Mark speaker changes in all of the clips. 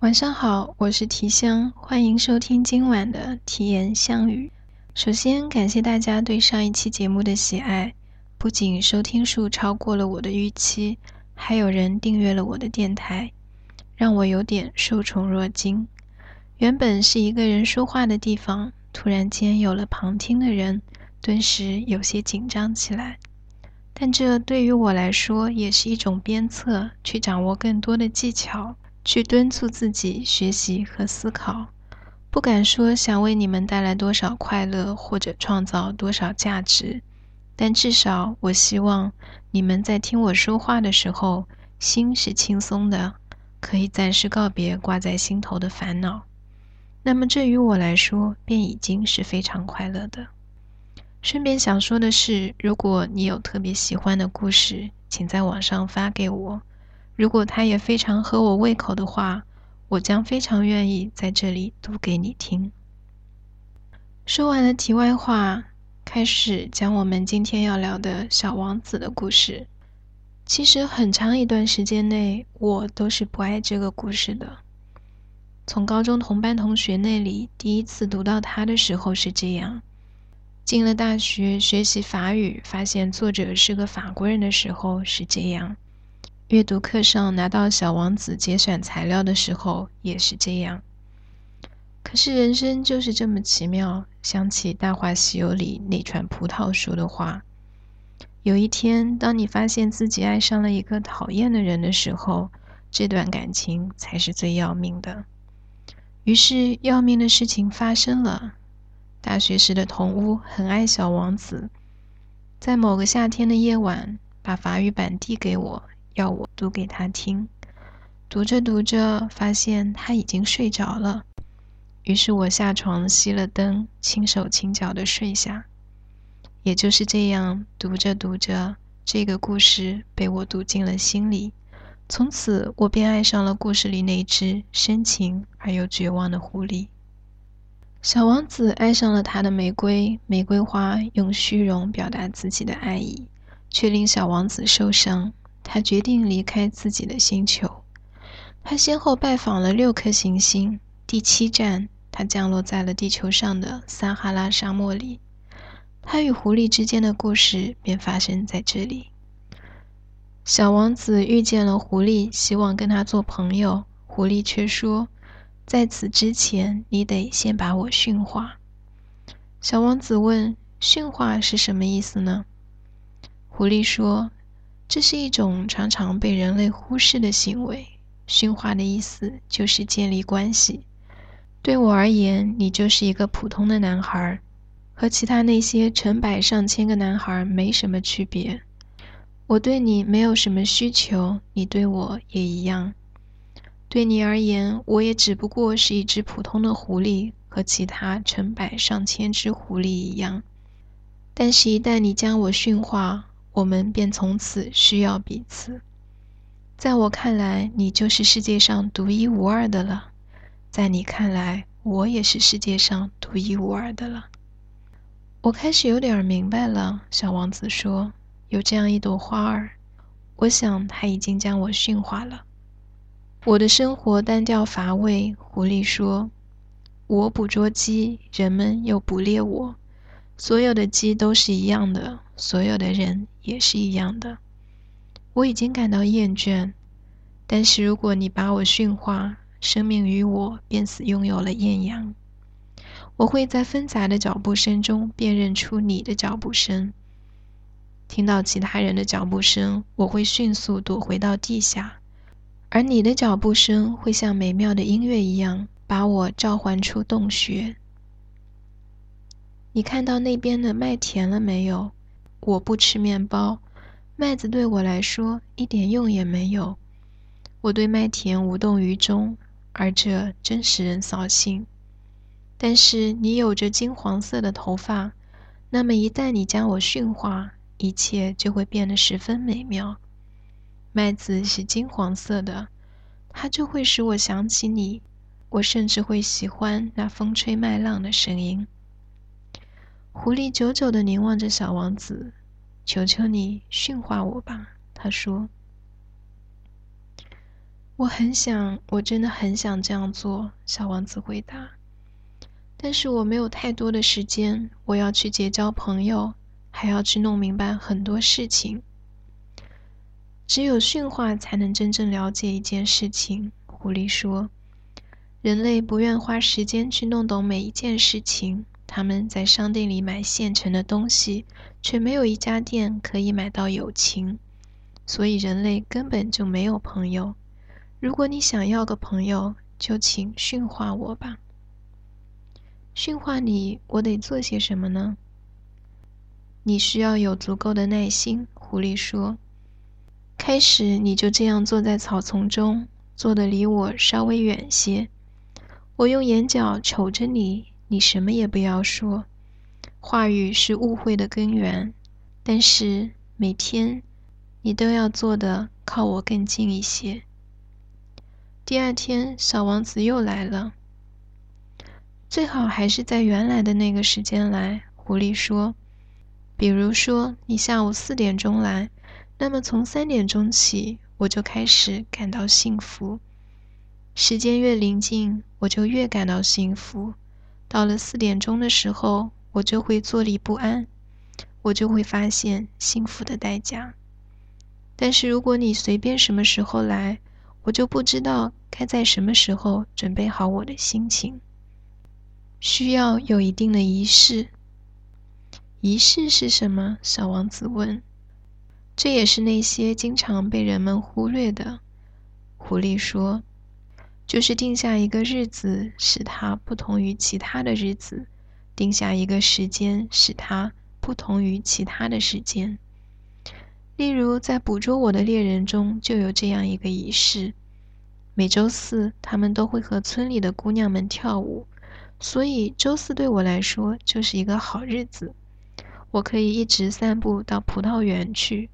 Speaker 1: 晚上好，我是提香，欢迎收听今晚的提言相语。首先感谢大家对上一期节目的喜爱，不仅收听数超过了我的预期，还有人订阅了我的电台，让我有点受宠若惊。原本是一个人说话的地方，突然间有了旁听的人，顿时有些紧张起来。但这对于我来说也是一种鞭策，去掌握更多的技巧，去敦促自己学习和思考。不敢说想为你们带来多少快乐或者创造多少价值，但至少我希望你们在听我说话的时候，心是轻松的，可以暂时告别挂在心头的烦恼。那么这于我来说便已经是非常快乐的。顺便想说的是，如果你有特别喜欢的故事，请在网上发给我。如果它也非常合我胃口的话，我将非常愿意在这里读给你听。说完了题外话，开始讲我们今天要聊的小王子的故事。其实很长一段时间内，我都是不爱这个故事的。从高中同班同学那里第一次读到他的时候是这样。进了大学学习法语，发现作者是个法国人的时候是这样；阅读课上拿到《小王子》节选材料的时候也是这样。可是人生就是这么奇妙，想起《大话西游》里那串葡萄说的话：有一天，当你发现自己爱上了一个讨厌的人的时候，这段感情才是最要命的。于是，要命的事情发生了。大学时的同屋很爱小王子，在某个夏天的夜晚，把法语版递给我，要我读给他听。读着读着，发现他已经睡着了，于是我下床熄了灯，轻手轻脚的睡下。也就是这样，读着读着，这个故事被我读进了心里。从此，我便爱上了故事里那只深情而又绝望的狐狸。小王子爱上了他的玫瑰，玫瑰花用虚荣表达自己的爱意，却令小王子受伤。他决定离开自己的星球。他先后拜访了六颗行星，第七站，他降落在了地球上的撒哈拉沙漠里。他与狐狸之间的故事便发生在这里。小王子遇见了狐狸，希望跟他做朋友，狐狸却说。在此之前，你得先把我驯化。小王子问：“驯化是什么意思呢？”狐狸说：“这是一种常常被人类忽视的行为。驯化的意思就是建立关系。对我而言，你就是一个普通的男孩，和其他那些成百上千个男孩没什么区别。我对你没有什么需求，你对我也一样。”对你而言，我也只不过是一只普通的狐狸，和其他成百上千只狐狸一样。但是，一旦你将我驯化，我们便从此需要彼此。在我看来，你就是世界上独一无二的了；在你看来，我也是世界上独一无二的了。我开始有点明白了，小王子说：“有这样一朵花儿，我想它已经将我驯化了。”我的生活单调乏味，狐狸说：“我捕捉鸡，人们又捕猎我。所有的鸡都是一样的，所有的人也是一样的。我已经感到厌倦。但是如果你把我驯化，生命与我便似拥有了艳阳。我会在纷杂的脚步声中辨认出你的脚步声。听到其他人的脚步声，我会迅速躲回到地下。”而你的脚步声会像美妙的音乐一样，把我召唤出洞穴。你看到那边的麦田了没有？我不吃面包，麦子对我来说一点用也没有。我对麦田无动于衷，而这真使人扫兴。但是你有着金黄色的头发，那么一旦你将我驯化，一切就会变得十分美妙。麦子是金黄色的，它就会使我想起你。我甚至会喜欢那风吹麦浪的声音。狐狸久久地凝望着小王子，求求你驯化我吧，他说。我很想，我真的很想这样做。小王子回答。但是我没有太多的时间，我要去结交朋友，还要去弄明白很多事情。只有驯化才能真正了解一件事情。狐狸说：“人类不愿花时间去弄懂每一件事情。他们在商店里买现成的东西，却没有一家店可以买到友情。所以人类根本就没有朋友。如果你想要个朋友，就请驯化我吧。”驯化你，我得做些什么呢？你需要有足够的耐心。狐狸说：“开始，你就这样坐在草丛中，坐得离我稍微远些。我用眼角瞅着你，你什么也不要说。话语是误会的根源。但是每天，你都要做的靠我更近一些。”第二天，小王子又来了。最好还是在原来的那个时间来，狐狸说。比如说，你下午四点钟来，那么从三点钟起，我就开始感到幸福。时间越临近，我就越感到幸福。到了四点钟的时候，我就会坐立不安，我就会发现幸福的代价。但是如果你随便什么时候来，我就不知道该在什么时候准备好我的心情。需要有一定的仪式。仪式是什么？小王子问。这也是那些经常被人们忽略的。狐狸说：“就是定下一个日子，使它不同于其他的日子；定下一个时间，使它不同于其他的时间。例如，在捕捉我的猎人中就有这样一个仪式：每周四，他们都会和村里的姑娘们跳舞。”所以周四对我来说就是一个好日子，我可以一直散步到葡萄园去。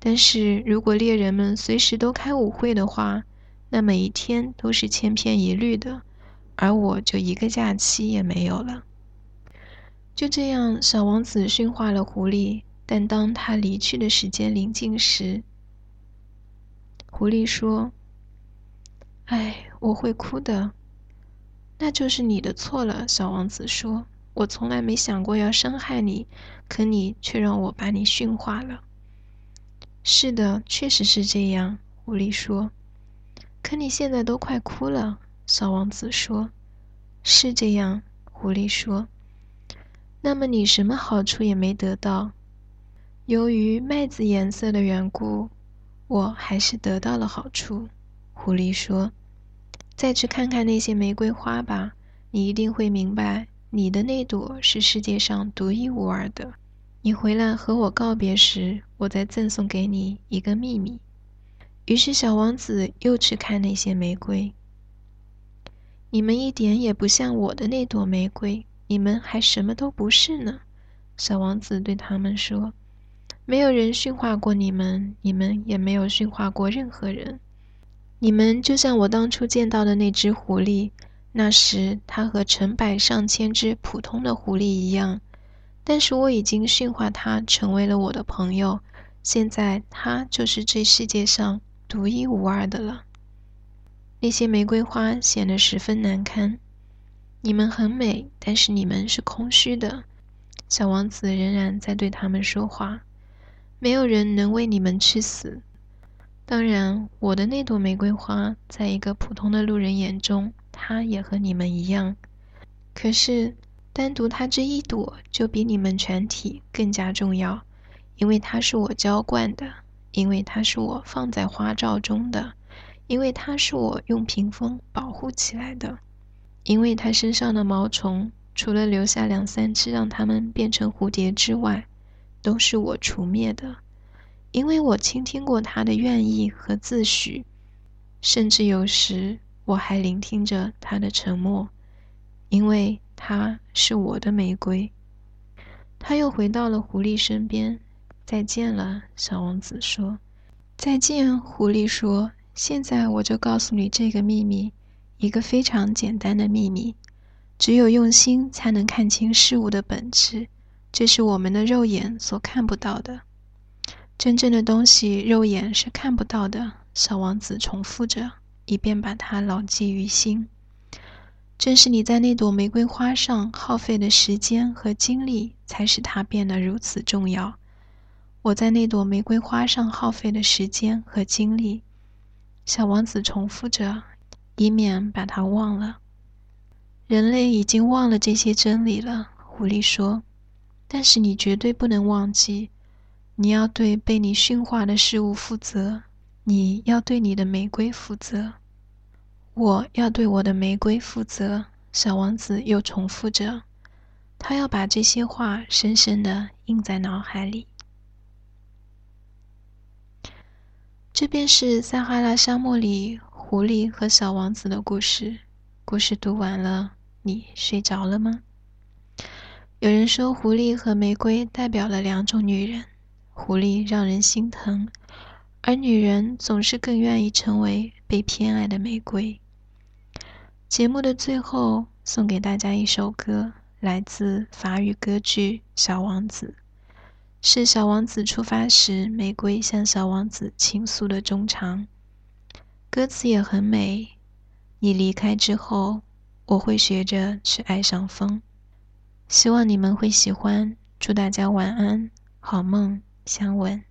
Speaker 1: 但是如果猎人们随时都开舞会的话，那每一天都是千篇一律的，而我就一个假期也没有了。就这样，小王子驯化了狐狸，但当他离去的时间临近时，狐狸说：“哎，我会哭的。”那就是你的错了，小王子说：“我从来没想过要伤害你，可你却让我把你驯化了。”是的，确实是这样，狐狸说。“可你现在都快哭了。”小王子说。“是这样。”狐狸说。“那么你什么好处也没得到？”由于麦子颜色的缘故，我还是得到了好处。”狐狸说。再去看看那些玫瑰花吧，你一定会明白，你的那朵是世界上独一无二的。你回来和我告别时，我再赠送给你一个秘密。于是，小王子又去看那些玫瑰。你们一点也不像我的那朵玫瑰，你们还什么都不是呢。小王子对他们说：“没有人驯化过你们，你们也没有驯化过任何人。”你们就像我当初见到的那只狐狸，那时它和成百上千只普通的狐狸一样，但是我已经驯化它成为了我的朋友，现在它就是这世界上独一无二的了。那些玫瑰花显得十分难堪。你们很美，但是你们是空虚的。小王子仍然在对他们说话。没有人能为你们去死。当然，我的那朵玫瑰花，在一个普通的路人眼中，它也和你们一样。可是，单独它这一朵，就比你们全体更加重要，因为它是我浇灌的，因为它是我放在花罩中的，因为它是我用屏风保护起来的，因为它身上的毛虫，除了留下两三只让它们变成蝴蝶之外，都是我除灭的。因为我倾听过他的愿意和自诩，甚至有时我还聆听着他的沉默，因为他是我的玫瑰。他又回到了狐狸身边。再见了，小王子说。再见，狐狸说。现在我就告诉你这个秘密，一个非常简单的秘密。只有用心才能看清事物的本质，这是我们的肉眼所看不到的。真正的东西，肉眼是看不到的。小王子重复着：“以便把它牢记于心。正是你在那朵玫瑰花上耗费的时间和精力，才使它变得如此重要。我在那朵玫瑰花上耗费的时间和精力，小王子重复着，以免把它忘了。人类已经忘了这些真理了，狐狸说。但是你绝对不能忘记，你要对被你驯化的事物负责，你要对你的玫瑰负责。我要对我的玫瑰负责，小王子又重复着，他要把这些话深深的印在脑海里。这便是撒哈拉沙漠里狐狸和小王子的故事。故事读完了，你睡着了吗？有人说，狐狸和玫瑰代表了两种女人：狐狸让人心疼，而女人总是更愿意成为被偏爱的玫瑰。节目的最后，送给大家一首歌，来自法语歌剧《小王子》，是小王子出发时玫瑰向小王子倾诉的衷肠。歌词也很美。你离开之后，我会学着去爱上风。希望你们会喜欢。祝大家晚安，好梦，相吻。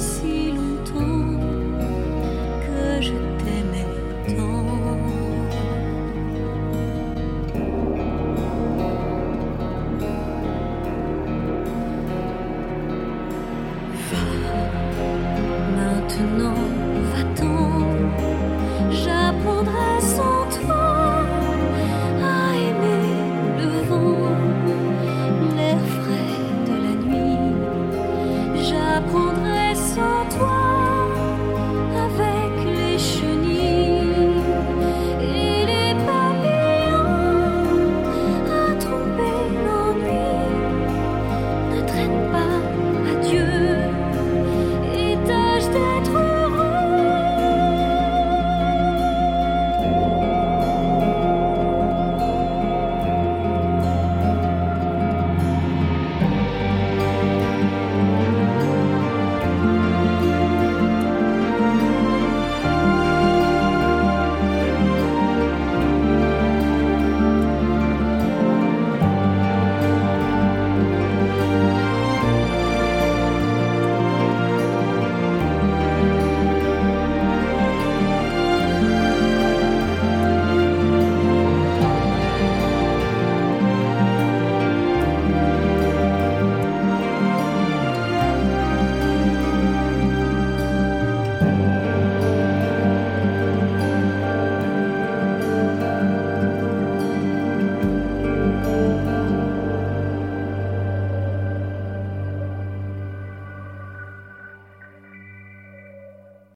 Speaker 1: see.